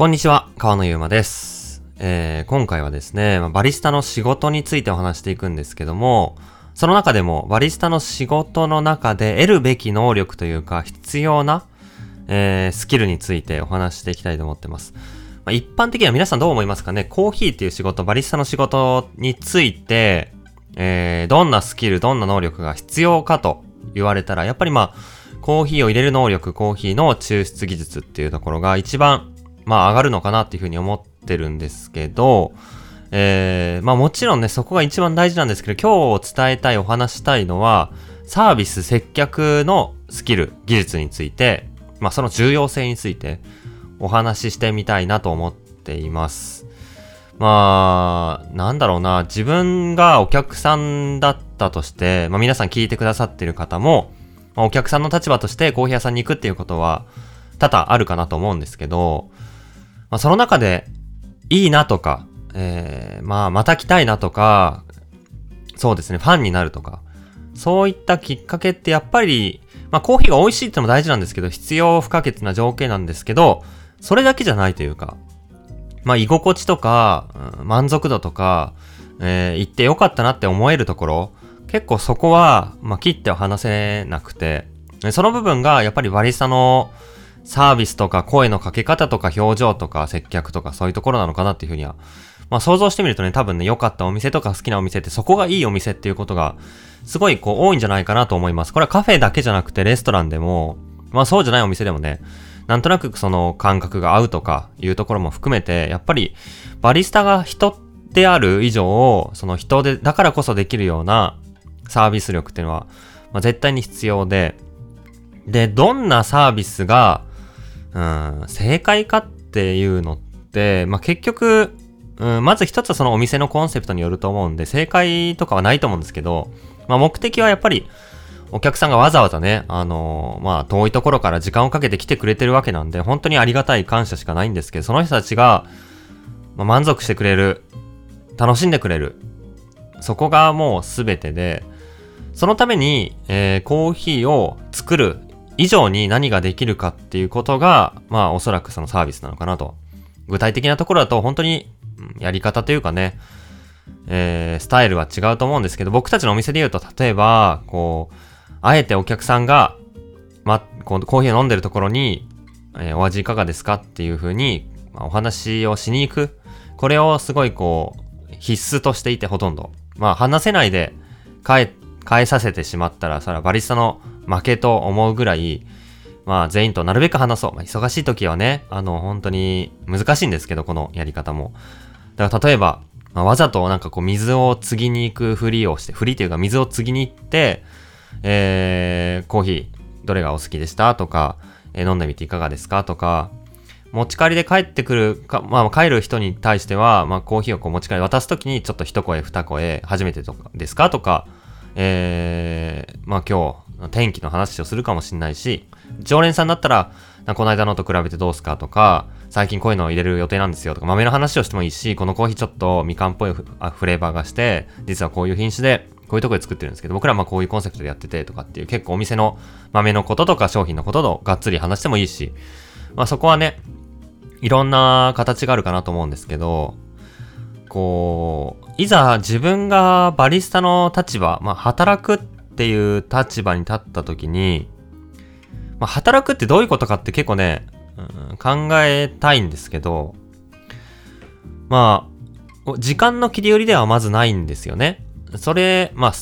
こんにちは、川野ゆうまです。えー、今回はですね、バリスタの仕事についてお話していくんですけども、その中でもバリスタの仕事の中で得るべき能力というか必要な、えースキルについてお話していきたいと思ってます。まあ、一般的には皆さんどう思いますかね？コーヒーっていう仕事、バリスタの仕事について、えー、どんなスキル、どんな能力が必要かと言われたら、やっぱりまあ、コーヒーを入れる能力、コーヒーの抽出技術っていうところが一番、まあ上がるのかなっていうふうに思ってるんですけど、えー、まあもちろんね、そこが一番大事なんですけど、今日伝えたい、お話したいのは、サービス接客のスキル、技術について、まあその重要性についてお話ししてみたいなと思っています。まあ、なんだろうな、自分がお客さんだったとして、まあ皆さん聞いてくださってる方も、まあ、お客さんの立場としてコーヒー屋さんに行くっていうことは多々あるかなと思うんですけど、まあその中でいいなとか、えー、まあまた来たいなとか、そうですね、ファンになるとか、そういったきっかけってやっぱり、まあコーヒーが美味しいってのも大事なんですけど、必要不可欠な条件なんですけど、それだけじゃないというか、まあ居心地とか、満足度とか、えー行ってよかったなって思えるところ、結構そこは、まあ切っては話せなくて、その部分がやっぱりバリスタのサービスとか声のかけ方とか表情とか接客とかそういうところなのかなっていうふうには、まあ想像してみるとね、多分ね、良かったお店とか好きなお店ってそこがいいお店っていうことが、すごいこう多いんじゃないかなと思います。これはカフェだけじゃなくてレストランでも、まあそうじゃないお店でもね、なんとなくその感覚が合うとかいうところも含めて、やっぱりバリスタが人である以上、その人で、だからこそできるようなサービス力っていうのは、まあ、絶対に必要で、で、どんなサービスが、うん、正解かっていうのって、まあ、結局、うん、まず一つはそのお店のコンセプトによると思うんで、正解とかはないと思うんですけど、まあ、目的はやっぱり、お客さんがわざわざね、あのーまあ、遠いところから時間をかけて来てくれてるわけなんで、本当にありがたい感謝しかないんですけど、その人たちが、まあ、満足してくれる、楽しんでくれる、そこがもう全てで、そのために、えーコーヒーを作る以上に何ができるかっていうことが、まあおそらくそのサービスなのかなと。具体的なところだと本当にやり方というかね、えースタイルは違うと思うんですけど、僕たちのお店で言うと、例えば、こう、あえてお客さんが、ま、こうコーヒーを飲んでるところに、えーお味いかがですかっていう風に、まあ、お話をしに行く。これをすごいこう、必須としていてほとんど。まあ話せないで変え、変えさせてしまったら、それはバリスタの負けと思うぐらい、まあ全員となるべく話そう。まあ、忙しい時はね、あの本当に難しいんですけど、このやり方も。だから例えば、まあ、わざとなんかこう水を継ぎに行くふりをして、ふりというか水を継ぎに行って、えー、コーヒーどれがお好きでしたとか、えー飲んでみていかがですかとか、持ち帰りで帰ってくるか、まあ帰る人に対しては、まあコーヒーをこう持ち帰り渡すときにちょっと一声二声、初めてとかですかとか、えー、まあ今日天気の話をするかもしれないし、常連さんだったら、この間のと比べてどうすかとか、最近こういうのを入れる予定なんですよとか、豆の話をしてもいいし、このコーヒーちょっとみかんっぽいフフレーバーがして、実はこういう品種で、こういうとこで作ってるんですけど、僕らはまあこういうコンセプトでやっててとかっていう、結構お店の豆のこととか商品のことをがっつり話してもいいし、まあそこはね、いろんな形があるかなと思うんですけど、こう、いざ自分がバリスタの立場、まあ働くっていう立場に立った時に、まあ働くってどういうことかって結構ね、うん考えたいんですけど、まあ、時間の切り売りではまずないんですよね。それ、まあ、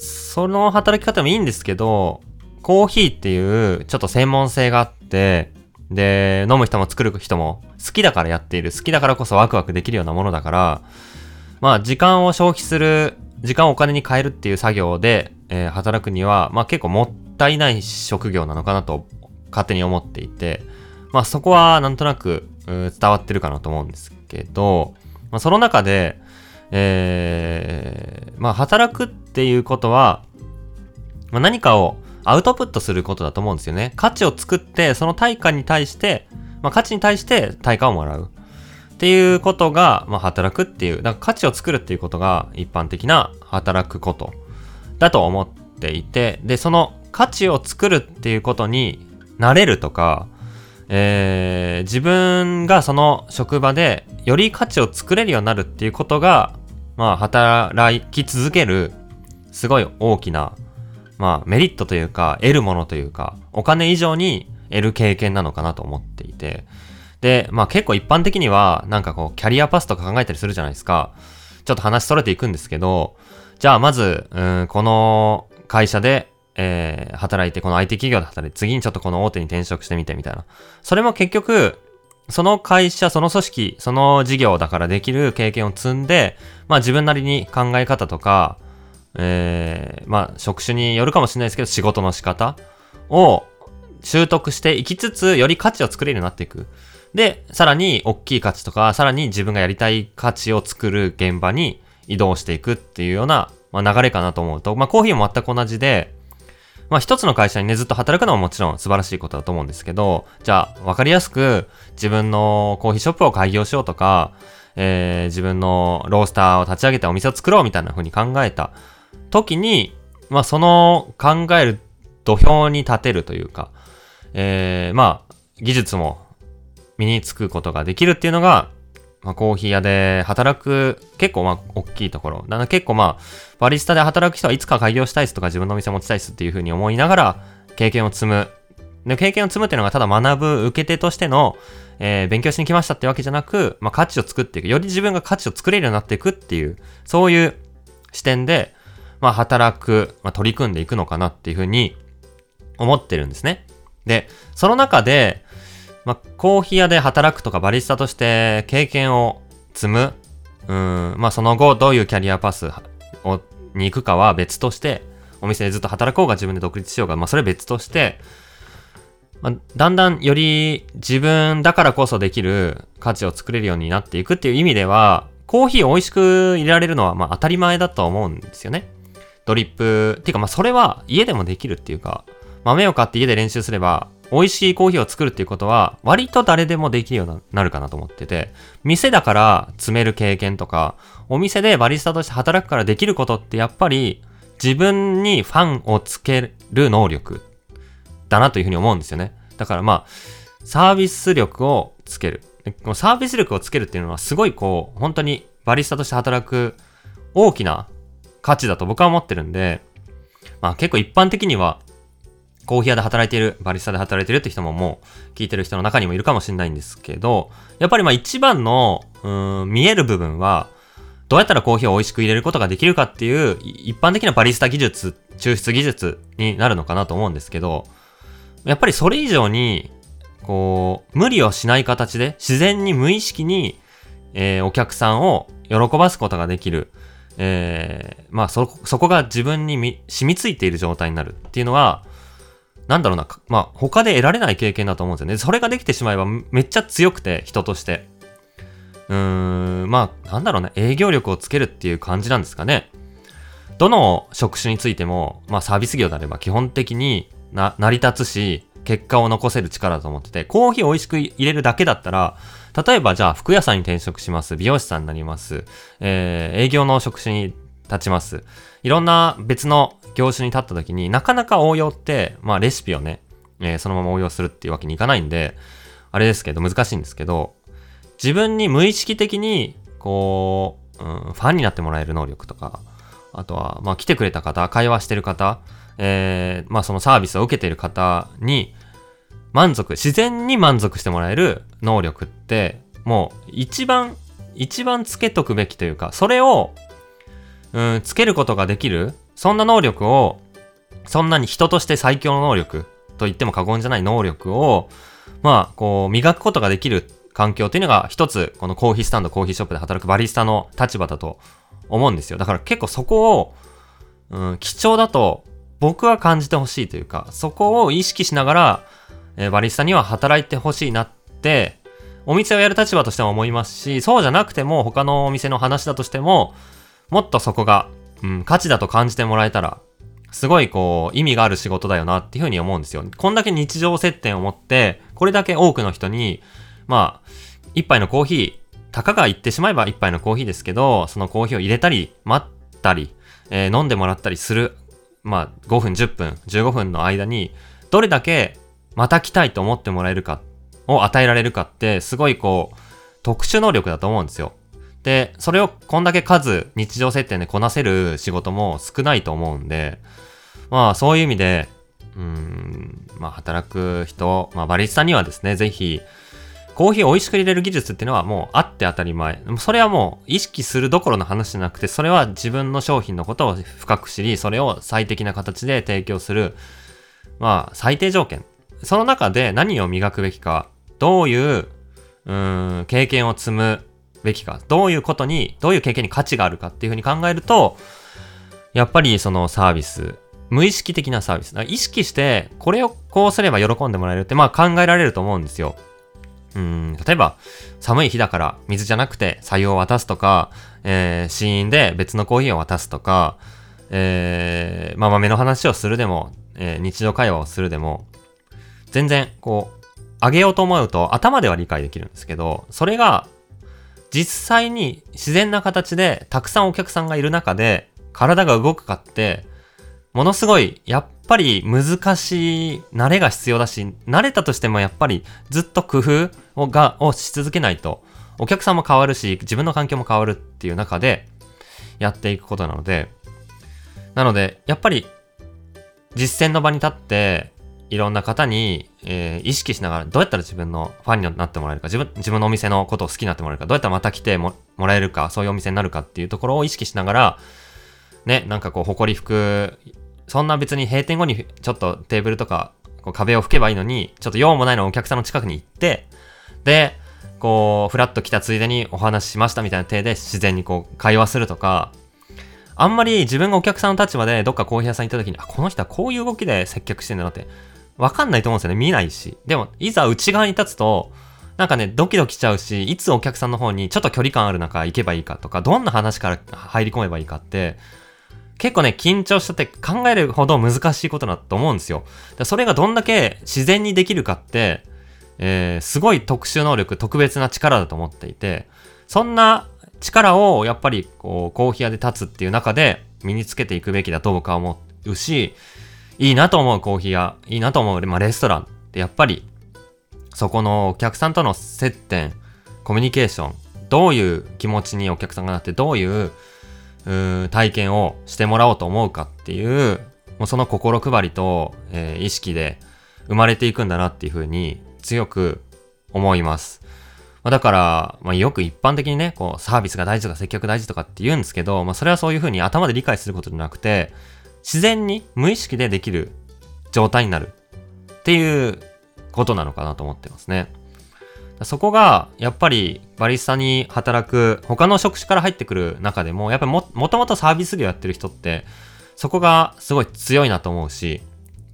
その働き方もいいんですけど、コーヒーっていうちょっと専門性があって、で、飲む人も作る人も好きだからやっている。好きだからこそワクワクできるようなものだから、まあ時間を消費する、時間をお金に変えるっていう作業で、えー働くには、まあ結構もったいない職業なのかなと勝手に思っていて、まあそこはなんとなく伝わってるかなと思うんですけど、まあその中で、えーまあ働くっていうことは、まあ、何かをアウトプットすることだと思うんですよね。価値を作って、その対価に対して、まあ、価値に対して対価をもらう。っていうことが、まあ、働くっていう、だか価値を作るっていうことが一般的な働くことだと思っていて、で、その価値を作るっていうことになれるとか、えー、自分がその職場でより価値を作れるようになるっていうことが、まあ、働き続ける、すごい大きな、まあ、メリットというか、得るものというか、お金以上に得る経験なのかなと思っていて、で、まあ結構一般的には、なんかこう、キャリアパスとか考えたりするじゃないですか。ちょっと話それていくんですけど、じゃあまず、うん、この会社でえー、働いて、この IT 企業で働いて、次にちょっとこの大手に転職してみてみたいな。それも結局、その会社、その組織、その事業だからできる経験を積んで、まあ自分なりに考え方とか、えー、まあ職種によるかもしれないですけど、仕事の仕方を習得していきつつ、より価値を作れるようになっていく。で、さらに大きい価値とか、さらに自分がやりたい価値を作る現場に移動していくっていうような、まあ、流れかなと思うと、まあコーヒーも全く同じで、まあ一つの会社にね、ずっと働くのももちろん素晴らしいことだと思うんですけど、じゃあ、わかりやすく自分のコーヒーショップを開業しようとか、えー、自分のロースターを立ち上げてお店を作ろうみたいな風に考えた時に、まあその考える土俵に立てるというか、えー、まあ技術も身につくことができるっていうのが、まあ、コーヒー屋で働く、結構まあ、大きいところ。だから結構まあ、バリスタで働く人はいつか開業したいですとか自分のお店持ちたいですっていうふうに思いながら、経験を積む。で、経験を積むっていうのがただ学ぶ受け手としての、えー、勉強しに来ましたってわけじゃなく、まあ、価値を作っていく。より自分が価値を作れるようになっていくっていう、そういう視点で、まあ、働く、まあ、取り組んでいくのかなっていうふうに思ってるんですね。で、その中で、まあ、コーヒー屋で働くとかバリスタとして経験を積む。うん、まあ、その後どういうキャリアパスをに行くかは別として、お店でずっと働こうが自分で独立しようが、まあ、それ別として、まあ、だんだんより自分だからこそできる価値を作れるようになっていくっていう意味では、コーヒーを美味しく入れられるのはまあ当たり前だと思うんですよね。ドリップ、っていうかまあそれは家でもできるっていうか、豆を買って家で練習すれば美味しいコーヒーを作るっていうことは、割と誰でもできるようになるかなと思ってて、店だから詰める経験とか、お店でバリスタとして働くからできることってやっぱり、自分にファンをつける能力だなというふうに思うんですよね。だからまあ、サービス力をつける。サービス力をつけるっていうのはすごいこう、本当にバリスタとして働く大きな価値だと僕は思ってるんで、まあ結構一般的にはコーヒー屋で働いている、バリスタで働いているって人ももう聞いてる人の中にもいるかもしれないんですけど、やっぱりまあ一番の、うん、見える部分は、どうやったらコーヒーを美味しく入れることができるかっていう、一般的なバリスタ技術、抽出技術になるのかなと思うんですけど、やっぱりそれ以上に、こう、無理をしない形で、自然に無意識に、えー、お客さんを喜ばすことができる。えー、まあそ、そこが自分に染みついている状態になるっていうのは、なんだろうな、まあ、他で得られない経験だと思うんですよね。それができてしまえばめっちゃ強くて、人として。うーん、まあ、なんだろうね、営業力をつけるっていう感じなんですかね。どの職種についても、まあ、サービス業であれば基本的にな、成り立つし、結果を残せる力だと思ってて、コーヒーを美味しく入れるだけだったら、例えばじゃあ服屋さんに転職します。美容師さんになります。えー、営業の職種に立ちます。いろんな別の業種に立った時になかなか応用って、まあレシピをね、えー、そのまま応用するっていうわけにいかないんで、あれですけど難しいんですけど、自分に無意識的に、こう、うん、ファンになってもらえる能力とか、あとは、まあ来てくれた方、会話してる方、えー、まあそのサービスを受けている方に、満足、自然に満足してもらえる能力って、もう一番、一番つけとくべきというか、それを、うん、つけることができるそんな能力を、そんなに人として最強の能力と言っても過言じゃない能力を、まあ、こう、磨くことができる環境っていうのが一つ、このコーヒースタンド、コーヒーショップで働くバリスタの立場だと思うんですよ。だから結構そこを、うん、貴重だと僕は感じてほしいというか、そこを意識しながら、えー、バリスタには働いてほしいなって、お店をやる立場としても思いますし、そうじゃなくても他のお店の話だとしても、もっとそこがうん、価値だと感じてもらえたら、すごいこう、意味がある仕事だよなっていうふうに思うんですよ。こんだけ日常接点を持って、これだけ多くの人に、まあ、一杯のコーヒー、たかが言ってしまえば一杯のコーヒーですけど、そのコーヒーを入れたり、待ったり、えー、飲んでもらったりする、まあ、5分、10分、15分の間に、どれだけまた来たいと思ってもらえるかを与えられるかって、すごいこう、特殊能力だと思うんですよ。で、それをこんだけ数、日常設定でこなせる仕事も少ないと思うんで、まあそういう意味で、うん、まあ働く人、まあバリスタにはですね、ぜひ、コーヒーを美味しく入れる技術っていうのはもうあって当たり前。それはもう意識するどころの話じゃなくて、それは自分の商品のことを深く知り、それを最適な形で提供する、まあ最低条件。その中で何を磨くべきか、どういう、うん、経験を積むべきか、どういうことに、どういう経験に価値があるかっていうふうに考えると、やっぱりそのサービス、無意識的なサービス。意識して、これをこうすれば喜んでもらえるって、まあ考えられると思うんですよ。うん、例えば、寒い日だから水じゃなくて採用を渡すとか、えー、試飲で別のコーヒーを渡すとか、えー、まあ豆の話をするでも、えー、日常会話をするでも、全然、こう、あげようと思うと頭では理解できるんですけど、それが実際に自然な形でたくさんお客さんがいる中で体が動くかって、ものすごい、やっぱり難しい、慣れが必要だし、慣れたとしてもやっぱりずっと工夫をがをし続けないと、お客さんも変わるし、自分の環境も変わるっていう中でやっていくことなので、なので、やっぱり実践の場に立って、いろんな方に、えー、意識しながら、どうやったら自分のファンになってもらえるか、自分、自分のお店のことを好きになってもらえるか、どうやったらまた来てもらえるか、そういうお店になるかっていうところを意識しながら、ね、なんかこう、誇り服、そんな別に閉店後にちょっとテーブルとか、こう壁を拭けばいいのに、ちょっと用もないのお客さんの近くに行って、で、こう、ふらっと来たついでにお話ししましたみたいな体で自然にこう、会話するとか、あんまり自分がお客さんの立場でどっかコーヒー屋さん行った時に、あ、この人はこういう動きで接客してんだなって、わかんないと思うんですよね。見ないし。でも、いざ内側に立つと、なんかね、ドキドキしちゃうし、いつお客さんの方にちょっと距離感ある中行けばいいかとか、どんな話から入り込めばいいかって、結構ね、緊張しちゃって考えるほど難しいことだと思うんですよ。それがどんだけ自然にできるかって、えー、すごい特殊能力、特別な力だと思っていて、そんな力をやっぱりこう、コーヒー屋で立つっていう中で身につけていくべきだと僕は思うし、いいなと思うコーヒー屋、いいなと思う、まあ、レストランってやっぱり、そこのお客さんとの接点、コミュニケーション、どういう気持ちにお客さんがなって、どういうう体験をしてもらおうと思うかっていう、もうその心配りと、えー、意識で生まれていくんだなっていうふうに強く思います。まあ、だから、まあ、よく一般的にね、こう、サービスが大事とか接客大事とかって言うんですけど、まあ、それはそういうふうに頭で理解することじゃなくて、自然に無意識でできる状態になるっていうことなのかなと思ってますね。そこが、やっぱりバリスタに働く他の職種から入ってくる中でも、やっぱりも、もともとサービス業やってる人って、そこがすごい強いなと思うし、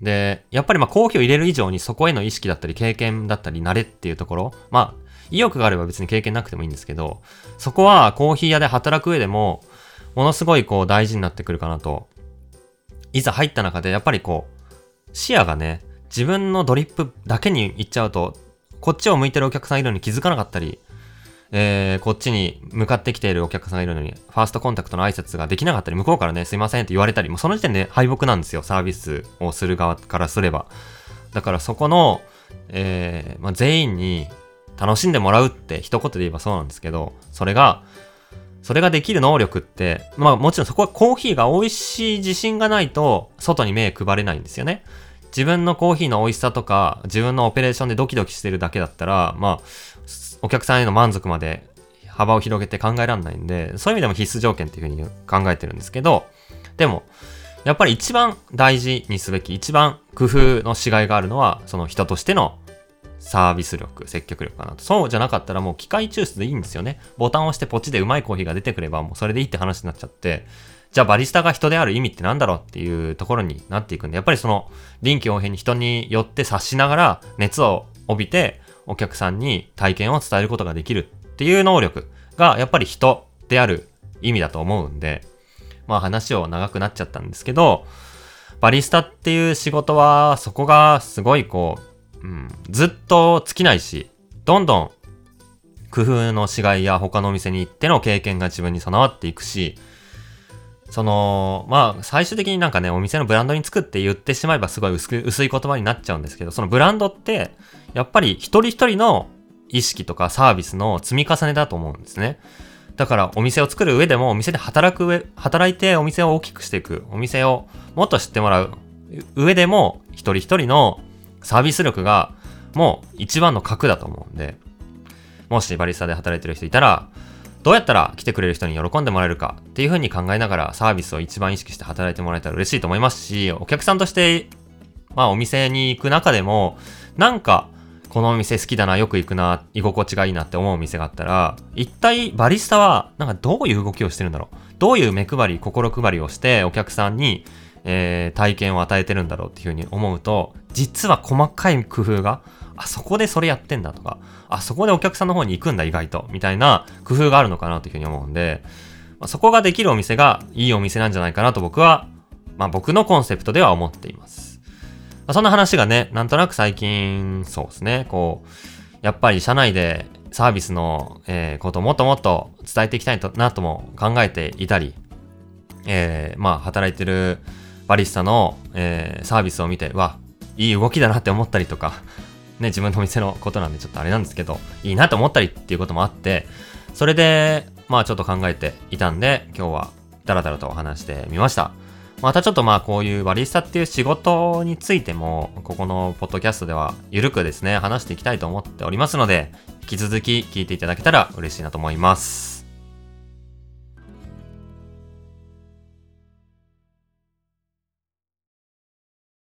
で、やっぱりまあコーヒーを入れる以上にそこへの意識だったり経験だったり慣れっていうところ、まあ、意欲があれば別に経験なくてもいいんですけど、そこはコーヒー屋で働く上でも、ものすごいこう大事になってくるかなといざ入った中で、やっぱりこう、視野がね、自分のドリップだけに行っちゃうと、こっちを向いてるお客さんいるのに気づかなかったり、えー、こっちに向かってきているお客さんがいるのに、ファーストコンタクトの挨拶ができなかったり、向こうからね、すいませんって言われたり、もうその時点で敗北なんですよ、サービスをする側からすれば。だからそこの、えー、まあ、全員に楽しんでもらうって一言で言えばそうなんですけど、それが、それができる能力って、まあもちろんそこはコーヒーが美味しい自信がないと、外に目配れないんですよね。自分のコーヒーの美味しさとか、自分のオペレーションでドキドキしてるだけだったら、まあ、お客さんへの満足まで幅を広げて考えられないんで、そういう意味でも必須条件っていうふうに考えてるんですけど、でも、やっぱり一番大事にすべき、一番工夫のしがいがあるのは、その人としてのサービス力、接客力かなと。そうじゃなかったらもう機械抽出でいいんですよね。ボタンを押してポチでうまいコーヒーが出てくればもうそれでいいって話になっちゃって、じゃあバリスタが人である意味ってなんだろうっていうところになっていくんで、やっぱりその臨機応変に人によって察しながら熱を帯びてお客さんに体験を伝えることができるっていう能力がやっぱり人である意味だと思うんで、まあ話を長くなっちゃったんですけど、バリスタっていう仕事はそこがすごいこううん、ずっと尽きないし、どんどん工夫のしがいや他のお店に行っての経験が自分に備わっていくし、その、まあ、最終的になんかね、お店のブランドに作って言ってしまえばすごい薄薄い言葉になっちゃうんですけど、そのブランドって、やっぱり一人一人の意識とかサービスの積み重ねだと思うんですね。だからお店を作る上でもお店で働く上、働いてお店を大きくしていく、お店をもっと知ってもらう上でも一人一人のサービス力がもう一番の核だと思うんで、もしバリスタで働いてる人いたら、どうやったら来てくれる人に喜んでもらえるかっていう風に考えながらサービスを一番意識して働いてもらえたら嬉しいと思いますし、お客さんとして、まあお店に行く中でも、なんか、このお店好きだな、よく行くな、居心地がいいなって思うお店があったら、一体バリスタは、なんかどういう動きをしてるんだろう。どういう目配り、心配りをしてお客さんに、えー、体験を与えてるんだろうっていう風に思うと、実は細かい工夫があそこでそれやってんだとか、あそこでお客さんの方に行くんだ意外と、みたいな工夫があるのかなというふうに思うんで、まあ、そこができるお店がいいお店なんじゃないかなと僕は、まあ僕のコンセプトでは思っています。まあ、そんな話がね、なんとなく最近、そうですね、こう、やっぱり社内でサービスの、えー、ことをもっともっと伝えていきたいなとも考えていたり、えー、まあ働いてるバリスタの、えー、サービスを見て、わ、いい動きだなって思ったりとか、ね、自分の店のことなんでちょっとあれなんですけど、いいなと思ったりっていうこともあって、それで、まあちょっと考えていたんで、今日はダラダラとお話してみました。またちょっとまあこういうバリスタっていう仕事についても、ここのポッドキャストではゆるくですね、話していきたいと思っておりますので、引き続き聞いていただけたら嬉しいなと思います。